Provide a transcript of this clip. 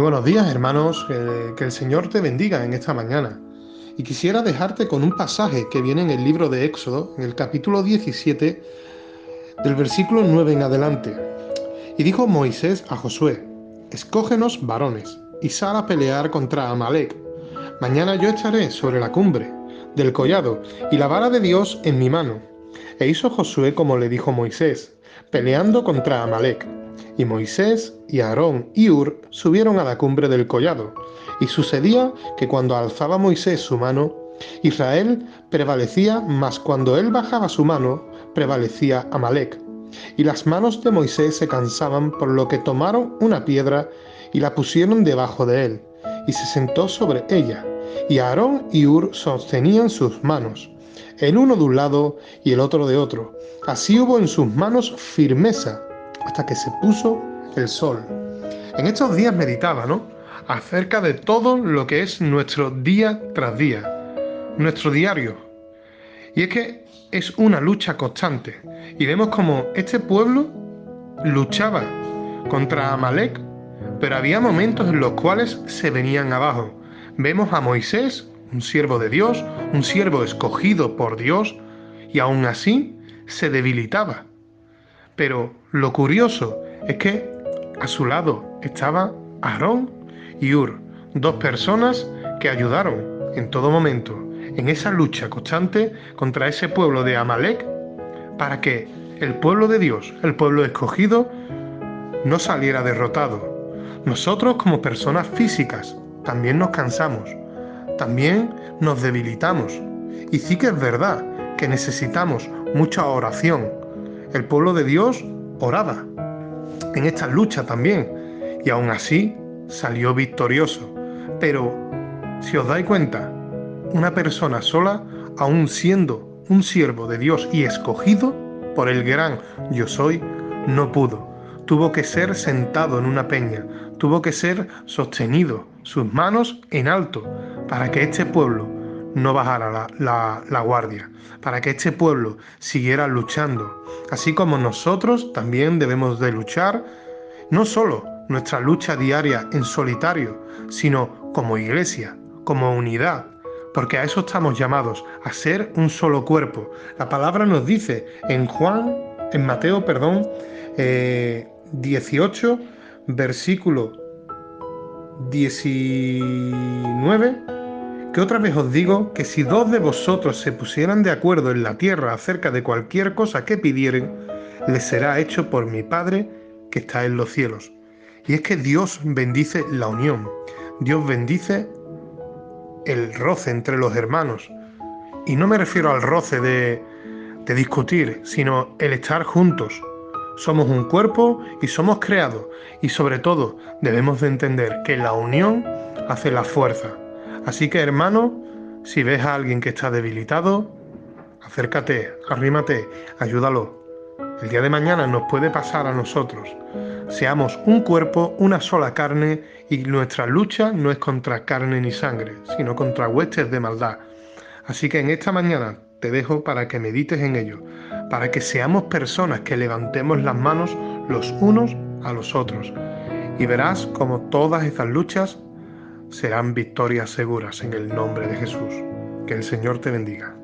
Buenos días hermanos, que el Señor te bendiga en esta mañana. Y quisiera dejarte con un pasaje que viene en el libro de Éxodo, en el capítulo 17, del versículo 9 en adelante. Y dijo Moisés a Josué, escógenos varones y sal a pelear contra Amalek. Mañana yo estaré sobre la cumbre del collado y la vara de Dios en mi mano. E hizo Josué como le dijo Moisés, peleando contra Amalek. Y Moisés y Aarón y Ur subieron a la cumbre del collado. Y sucedía que cuando alzaba Moisés su mano, Israel prevalecía, mas cuando él bajaba su mano, prevalecía Amalek. Y las manos de Moisés se cansaban, por lo que tomaron una piedra y la pusieron debajo de él, y se sentó sobre ella. Y Aarón y Ur sostenían sus manos, el uno de un lado y el otro de otro. Así hubo en sus manos firmeza hasta que se puso el sol. En estos días meditaba, ¿no? Acerca de todo lo que es nuestro día tras día, nuestro diario. Y es que es una lucha constante. Y vemos como este pueblo luchaba contra Amalek, pero había momentos en los cuales se venían abajo. Vemos a Moisés, un siervo de Dios, un siervo escogido por Dios, y aún así se debilitaba. Pero lo curioso es que a su lado estaba Aarón y Ur, dos personas que ayudaron en todo momento en esa lucha constante contra ese pueblo de Amalek para que el pueblo de Dios, el pueblo escogido, no saliera derrotado. Nosotros como personas físicas también nos cansamos, también nos debilitamos. Y sí que es verdad que necesitamos mucha oración, el pueblo de Dios oraba en esta lucha también y aún así salió victorioso. Pero si os dais cuenta, una persona sola, aún siendo un siervo de Dios y escogido por el gran yo soy, no pudo. Tuvo que ser sentado en una peña, tuvo que ser sostenido, sus manos en alto, para que este pueblo no bajara la, guardia, para que este pueblo siguiera luchando. Así como nosotros también debemos de luchar, no solo nuestra lucha diaria en solitario, sino como iglesia, como unidad, porque a eso estamos llamados, a ser un solo cuerpo. La palabra nos dice en Juan, en Mateo, perdón, 18, eh, versículo 19 que otra vez os digo que si dos de vosotros se pusieran de acuerdo en la tierra acerca de cualquier cosa que pidieren, les será hecho por mi Padre que está en los cielos. Y es que Dios bendice la unión, Dios bendice el roce entre los hermanos. Y no me refiero al roce de, de discutir, sino el estar juntos. Somos un cuerpo y somos creados. Y sobre todo debemos de entender que la unión hace la fuerza. Así que hermano, si ves a alguien que está debilitado, acércate, arrímate, ayúdalo. El día de mañana nos puede pasar a nosotros. Seamos un cuerpo, una sola carne y nuestra lucha no es contra carne ni sangre, sino contra huestes de maldad. Así que en esta mañana te dejo para que medites en ello, para que seamos personas que levantemos las manos los unos a los otros. Y verás como todas estas luchas serán victorias seguras en el nombre de Jesús. Que el Señor te bendiga.